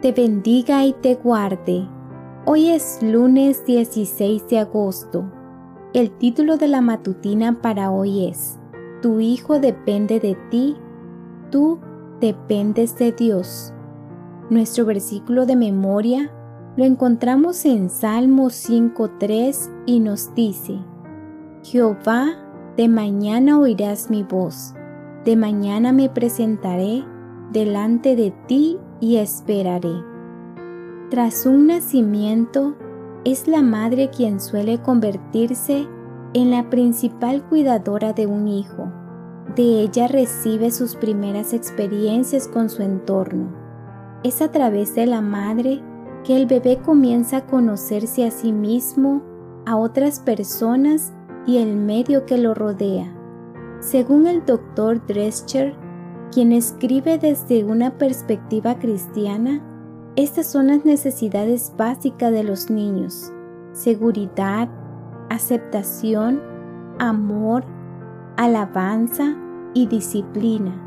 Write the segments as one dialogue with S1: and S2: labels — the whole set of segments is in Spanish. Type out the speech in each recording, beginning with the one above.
S1: te bendiga y te guarde. Hoy es lunes 16 de agosto. El título de la matutina para hoy es, Tu hijo depende de ti, tú dependes de Dios. Nuestro versículo de memoria lo encontramos en Salmo 5.3 y nos dice, Jehová, de mañana oirás mi voz, de mañana me presentaré delante de ti y esperaré. Tras un nacimiento, es la madre quien suele convertirse en la principal cuidadora de un hijo. De ella recibe sus primeras experiencias con su entorno. Es a través de la madre que el bebé comienza a conocerse a sí mismo, a otras personas y el medio que lo rodea. Según el doctor Drescher, quien escribe desde una perspectiva cristiana, estas son las necesidades básicas de los niños. Seguridad, aceptación, amor, alabanza y disciplina.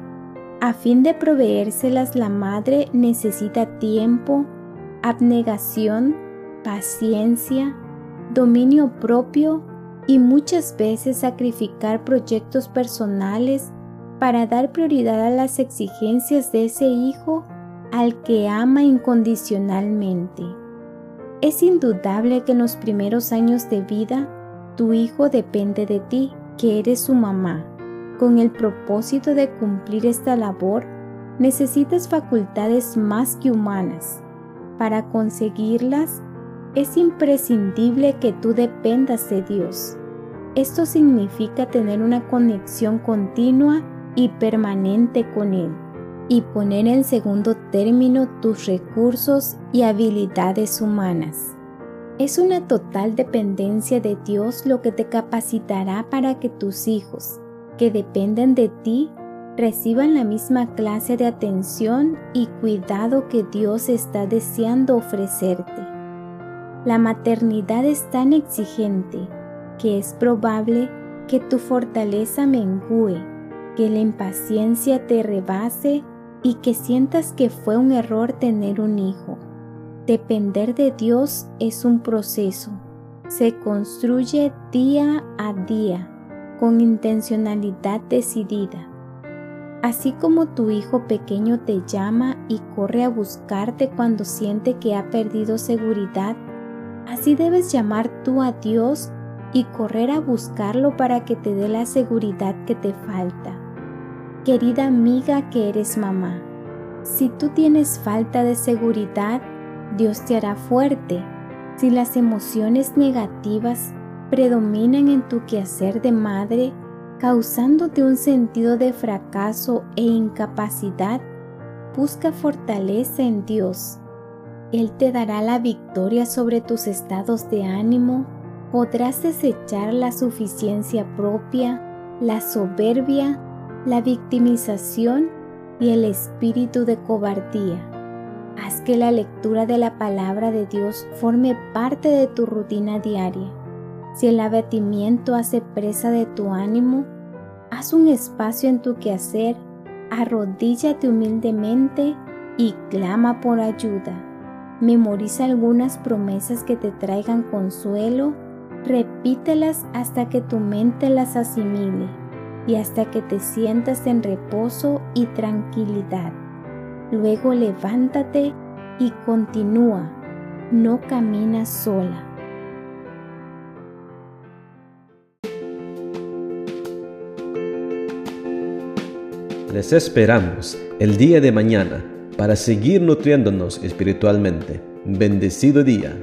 S1: A fin de proveérselas la madre necesita tiempo, abnegación, paciencia, dominio propio y muchas veces sacrificar proyectos personales para dar prioridad a las exigencias de ese hijo al que ama incondicionalmente. Es indudable que en los primeros años de vida tu hijo depende de ti, que eres su mamá. Con el propósito de cumplir esta labor, necesitas facultades más que humanas. Para conseguirlas, es imprescindible que tú dependas de Dios. Esto significa tener una conexión continua y permanente con Él, y poner en segundo término tus recursos y habilidades humanas. Es una total dependencia de Dios lo que te capacitará para que tus hijos, que dependen de ti, reciban la misma clase de atención y cuidado que Dios está deseando ofrecerte. La maternidad es tan exigente que es probable que tu fortaleza mengue que la impaciencia te rebase y que sientas que fue un error tener un hijo. Depender de Dios es un proceso. Se construye día a día con intencionalidad decidida. Así como tu hijo pequeño te llama y corre a buscarte cuando siente que ha perdido seguridad, así debes llamar tú a Dios y correr a buscarlo para que te dé la seguridad que te falta. Querida amiga que eres mamá, si tú tienes falta de seguridad, Dios te hará fuerte. Si las emociones negativas predominan en tu quehacer de madre, causándote un sentido de fracaso e incapacidad, busca fortaleza en Dios. Él te dará la victoria sobre tus estados de ánimo, podrás desechar la suficiencia propia, la soberbia la victimización y el espíritu de cobardía. Haz que la lectura de la palabra de Dios forme parte de tu rutina diaria. Si el abatimiento hace presa de tu ánimo, haz un espacio en tu quehacer, arrodíllate humildemente y clama por ayuda. Memoriza algunas promesas que te traigan consuelo, repítelas hasta que tu mente las asimile y hasta que te sientas en reposo y tranquilidad. Luego levántate y continúa, no caminas sola.
S2: Les esperamos el día de mañana para seguir nutriéndonos espiritualmente. Bendecido día.